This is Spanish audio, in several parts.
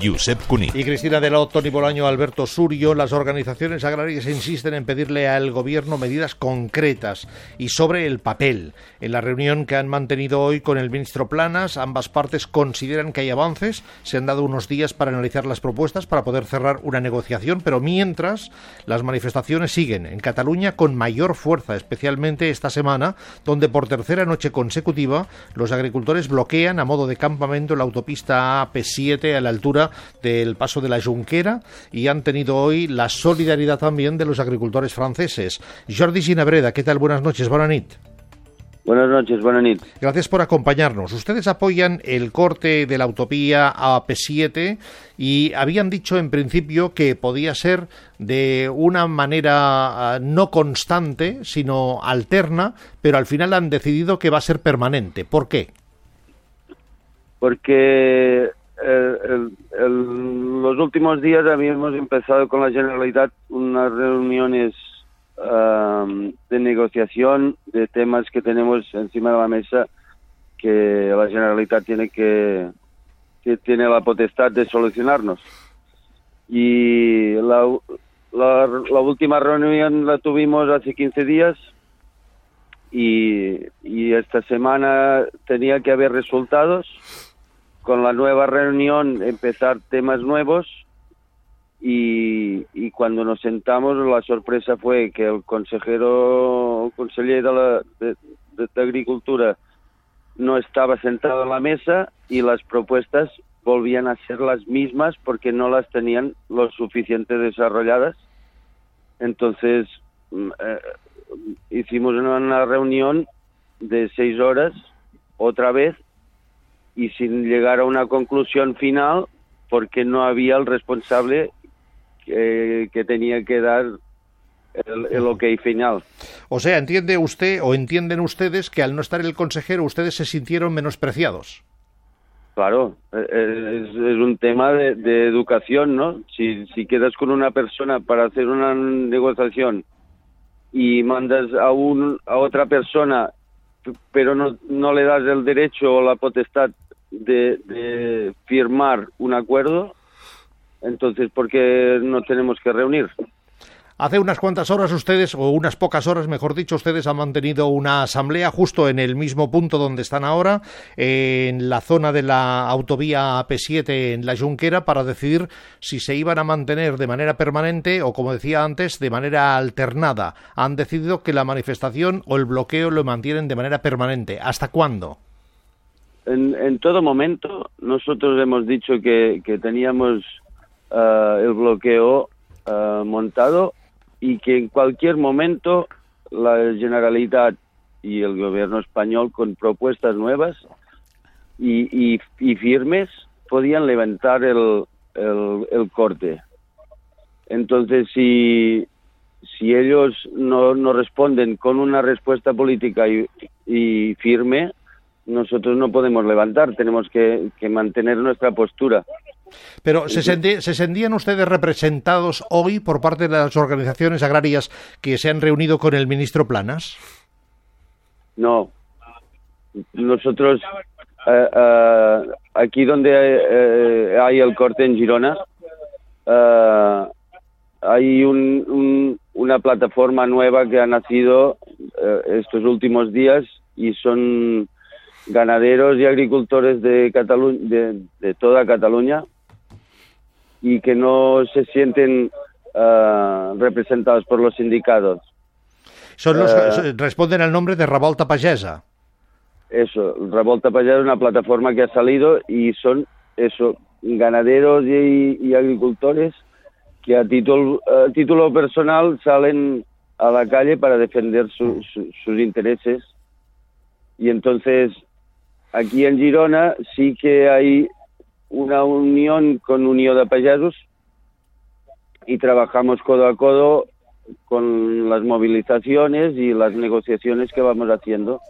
Josep Cuní. Y Cristina de la Tony Bolaño, Alberto Surio, las organizaciones agrarias insisten en pedirle al gobierno medidas concretas y sobre el papel. En la reunión que han mantenido hoy con el ministro Planas, ambas partes consideran que hay avances, se han dado unos días para analizar las propuestas para poder cerrar una negociación, pero mientras las manifestaciones siguen en Cataluña con mayor fuerza, especialmente esta semana, donde por tercera noche consecutiva los agricultores bloquean a modo de campamento la autopista AP7 a la altura del paso de la Junquera y han tenido hoy la solidaridad también de los agricultores franceses. Jordi Ginabreda, ¿qué tal? Buenas noches, buenas Buenas noches, buenas noches. Gracias por acompañarnos. Ustedes apoyan el corte de la utopía AP7 y habían dicho en principio que podía ser de una manera ah, no constante, sino alterna, pero al final han decidido que va a ser permanente. ¿Por qué? Porque los últimos días habíamos empezado con la Generalidad unas reuniones um, de negociación de temas que tenemos encima de la mesa que la Generalitat tiene que, que tiene la potestad de solucionarnos. Y la, la, la, última reunión la tuvimos hace 15 días y, y esta semana tenía que haber resultados con la nueva reunión empezar temas nuevos y, cuando nos sentamos la sorpresa fue que el consejero consejero de, de, Agricultura no estaba sentado en la mesa y las propuestas volvían a ser las mismas porque no las tenían lo suficiente desarrolladas. Entonces mm, eh, hicimos una reunión de seis horas otra vez y sin llegar a una conclusión final porque no había el responsable que, que tenía que dar el, el, ok final. O sea, ¿entiende usted o entienden ustedes que al no estar el consejero ustedes se sintieron menospreciados? Claro, es, es un tema de, de, educación, ¿no? Si, si quedas con una persona para hacer una negociación y mandas a, un, a otra persona pero no, no le das el derecho o la potestad de, de firmar un acuerdo, entonces, ¿por qué no tenemos que reunir? Hace unas cuantas horas ustedes, o unas pocas horas, mejor dicho, ustedes han mantenido una asamblea justo en el mismo punto donde están ahora, en la zona de la autovía P7 en la Junquera, para decidir si se iban a mantener de manera permanente o, como decía antes, de manera alternada. Han decidido que la manifestación o el bloqueo lo mantienen de manera permanente. ¿Hasta cuándo? En, todo momento, nosotros hemos dicho que, teníamos eh, el bloqueo eh, montado y que en cualquier momento la Generalitat y el gobierno español con propuestas nuevas y, y, firmes podían levantar el, el, corte. Entonces, si, si ellos no, no responden con una respuesta política y, y firme, nosotros no podemos levantar, tenemos que, que mantener nuestra postura. Pero ¿se, ¿se sentían ustedes representados hoy por parte de las organizaciones agrarias que se han reunido con el ministro Planas? No. Nosotros, eh, eh, aquí donde eh, hay el corte en Girona, hay una plataforma nueva que ha nacido estos últimos días y son ganaderos y agricultores de, de toda Cataluña y que no se sienten uh, representados por los sindicatos. Son los, uh, responden al nombre de Revolta Pagesa. Eso, Revolta Pagesa es una plataforma que ha salido y son eso, ganaderos y, y agricultores que a título, a título personal salen a la calle para defender su, su, sus intereses. Y entonces, aquí en Girona sí que hay una unión con Unión de Payasos y trabajamos codo a codo con las movilizaciones y las negociaciones que vamos haciendo.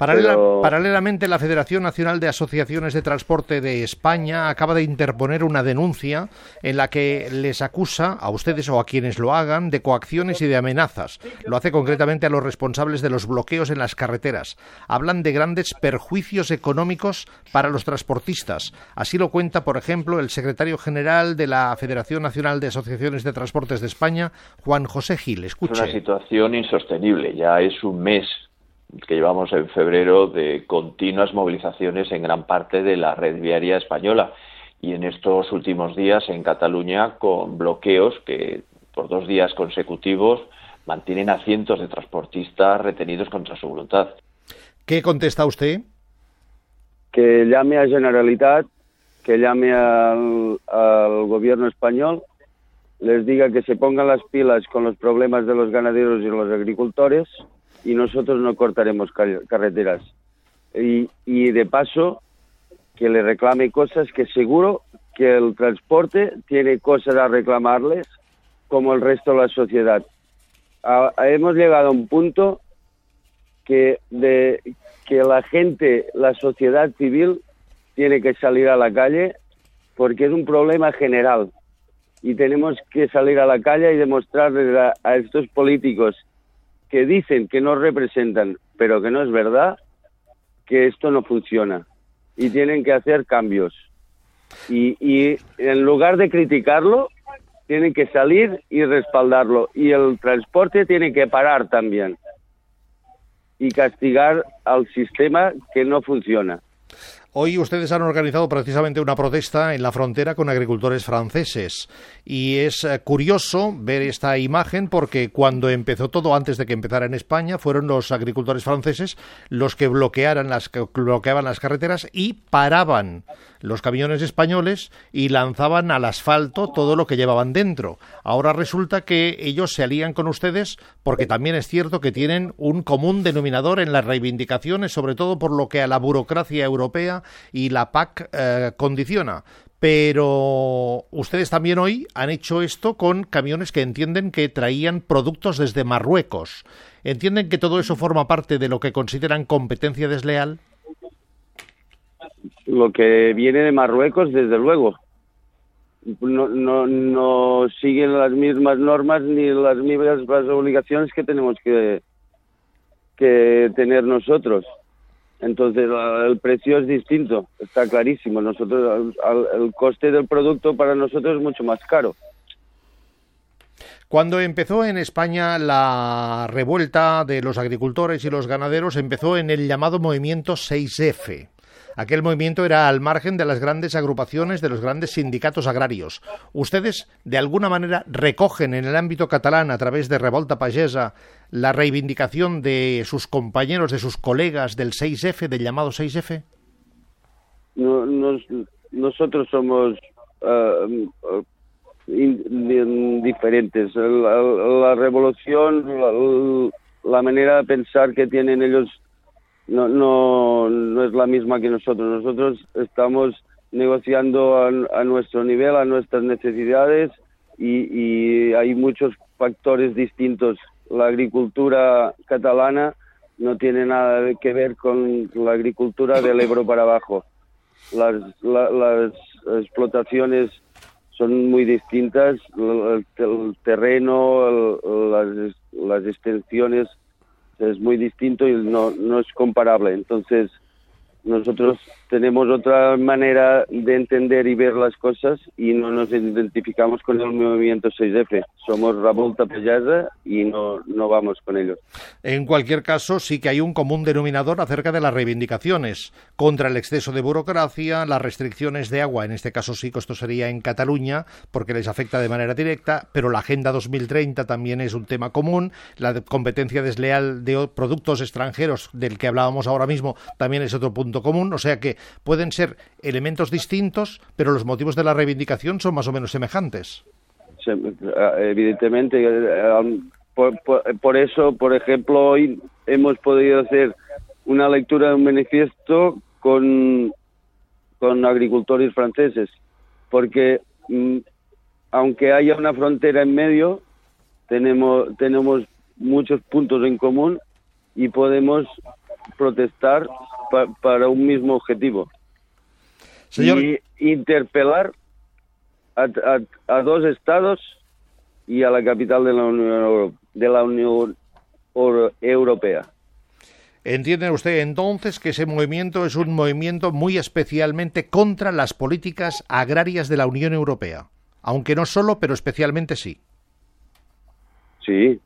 Paralelamente, la Federación Nacional de Asociaciones de Transporte de España acaba de interponer una denuncia en la que les acusa a ustedes o a quienes lo hagan de coacciones y de amenazas. Lo hace concretamente a los responsables de los bloqueos en las carreteras. Hablan de grandes perjuicios económicos para los transportistas. Así lo cuenta, por ejemplo, el secretario general de la Federación Nacional de Asociaciones de Transportes de España, Juan José Gil. Escuche. Es una situación insostenible. Ya es un mes que llevamos en febrero de continuas movilizaciones en gran parte de la red viaria española y en estos últimos días en Cataluña con bloqueos que por dos días consecutivos mantienen a cientos de transportistas retenidos contra su voluntad. ¿Qué contesta usted? Que llame a Generalitat, que llame al, al gobierno español, les diga que se pongan las pilas con los problemas de los ganaderos y los agricultores, y nosotros no cortaremos carreteras. Y, y de paso, que le reclame cosas que seguro que el transporte tiene cosas a reclamarles como el resto de la sociedad. hemos llegado a un punto que, de, que la gente, la sociedad civil, tiene que salir a la calle porque es un problema general y tenemos que salir a la calle y demostrarles a estos políticos que dicen que nos representan, pero que no es verdad, que esto no funciona y tienen que hacer cambios. Y, y en lugar de criticarlo, tienen que salir y respaldarlo. Y el transporte tiene que parar también y castigar al sistema que no funciona. Hoy ustedes han organizado precisamente una protesta en la frontera con agricultores franceses y es eh, curioso ver esta imagen porque cuando empezó todo, antes de que empezara en España, fueron los agricultores franceses los que bloquearan las, bloqueaban las carreteras y paraban los camiones españoles y lanzaban al asfalto todo lo que llevaban dentro. Ahora resulta que ellos se alían con ustedes porque también es cierto que tienen un común denominador en las reivindicaciones, sobre todo por lo que a la burocracia europea y la PAC eh, condiciona. Pero ustedes también hoy han hecho esto con camiones que entienden que traían productos desde Marruecos. ¿Entienden que todo eso forma parte de lo que consideran competencia desleal? lo que viene de Marruecos, desde luego. No, siguen las mismas normas ni las mismas obligaciones que tenemos que tener nosotros. Entonces el precio es distinto, está clarísimo. Nosotros el coste del producto para nosotros es mucho más caro. Cuando empezó en España la revuelta de los agricultores y los ganaderos, empezó en el llamado movimiento 6F. Aquel movimiento era al margen de las grandes agrupaciones de los grandes sindicatos agrarios. ¿Ustedes, de alguna manera, recogen en el ámbito catalán, a través de Revolta Pagesa, la reivindicación de sus compañeros, de sus colegas del 6F, del llamado 6F? nosotros somos uh, diferentes. La, revolución, la manera de pensar que tienen ellos no, no, no es la misma que nosotros. Nosotros estamos negociando a, nuestro nivel, a nuestras necesidades y, hay muchos factores distintos. La agricultura catalana no tiene nada que ver con la agricultura del Ebro para abajo. Las, las explotaciones son muy distintas, el, terreno, las, las extensiones es muy distinto y no, no es comparable. Entonces, nosotros tenemos otra manera de entender y ver las cosas y no nos identificamos con el movimiento 6F. Somos Revolta Pellada y no, no vamos con ellos. En cualquier caso, sí que hay un común denominador acerca de las reivindicaciones contra el exceso de burocracia, las restricciones de agua, en este caso sí que esto sería en Cataluña, porque les afecta de manera directa, pero la Agenda 2030 también es un tema común, la competencia desleal de productos extranjeros del que hablábamos ahora mismo también es otro punto común, o sea que pueden ser elementos distintos, pero los motivos de la reivindicación son más o menos semejantes. Evidentemente, eh, por, eso, por ejemplo, hoy hemos podido hacer una lectura de un manifiesto con, con agricultores franceses, porque mm, aunque haya una frontera en medio, tenemos, tenemos muchos puntos en común y podemos protestar para un mismo objetivo. Y interpelar a, dos estados y a la capital de la Unión, de la Unión Europea. ¿Entiende usted entonces que ese movimiento es un movimiento muy especialmente contra las políticas agrarias de la Unión Europea? Aunque no solo, pero especialmente sí. Sí,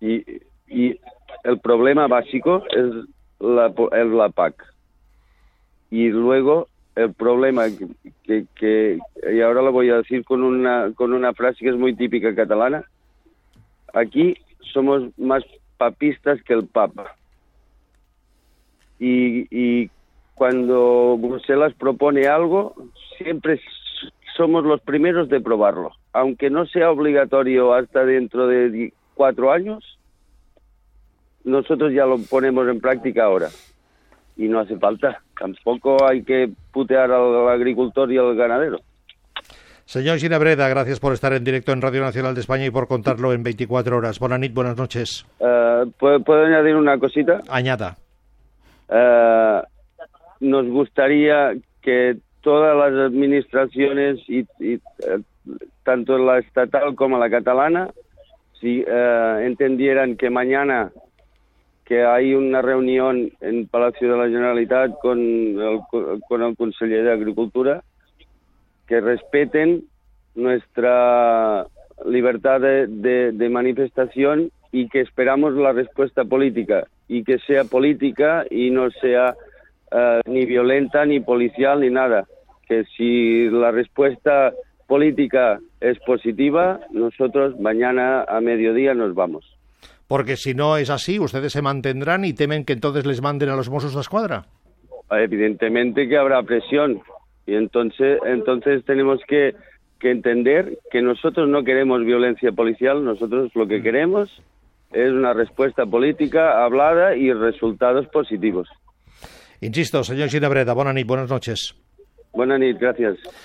y, y el problema básico es la, la PAC. Y luego el problema que, que, y ahora lo voy a decir con una con una frase que es muy típica catalana. Aquí somos más papistas que el papa. Y, y cuando Bruselas propone algo siempre somos los primeros de probarlo. Aunque no sea obligatorio hasta dentro de cuatro años nosotros ya lo ponemos en práctica ahora y no hace falta. Tampoco hay que putear al agricultor y al ganadero. Señor Ginebreda, gracias por estar en directo en Radio Nacional de España y por contarlo en 24 horas. Bonanit, buenas noches. Uh, ¿puedo, añadir una cosita? Añada. Uh, nos gustaría que todas las administraciones, y, y uh, tanto la estatal como la catalana, si entendieran que mañana que hay una reunión en Palacio de la Generalitat con el, con el conseller de Agricultura que respeten nuestra libertad de, manifestación y que esperamos la respuesta política y que sea política y no sea uh, ni violenta ni policial ni nada. Que si la respuesta política es positiva, nosotros mañana a mediodía nos vamos. Porque si no es así, ustedes se mantendrán y temen que entonces les manden a los Mossos de Escuadra. Evidentemente que habrá presión y entonces entonces tenemos que, que entender que nosotros no queremos violencia policial, nosotros lo que mm. queremos es una respuesta política hablada y resultados positivos. Insisto, señor Ginebreda, buenas noches. Buenas noches, gracias.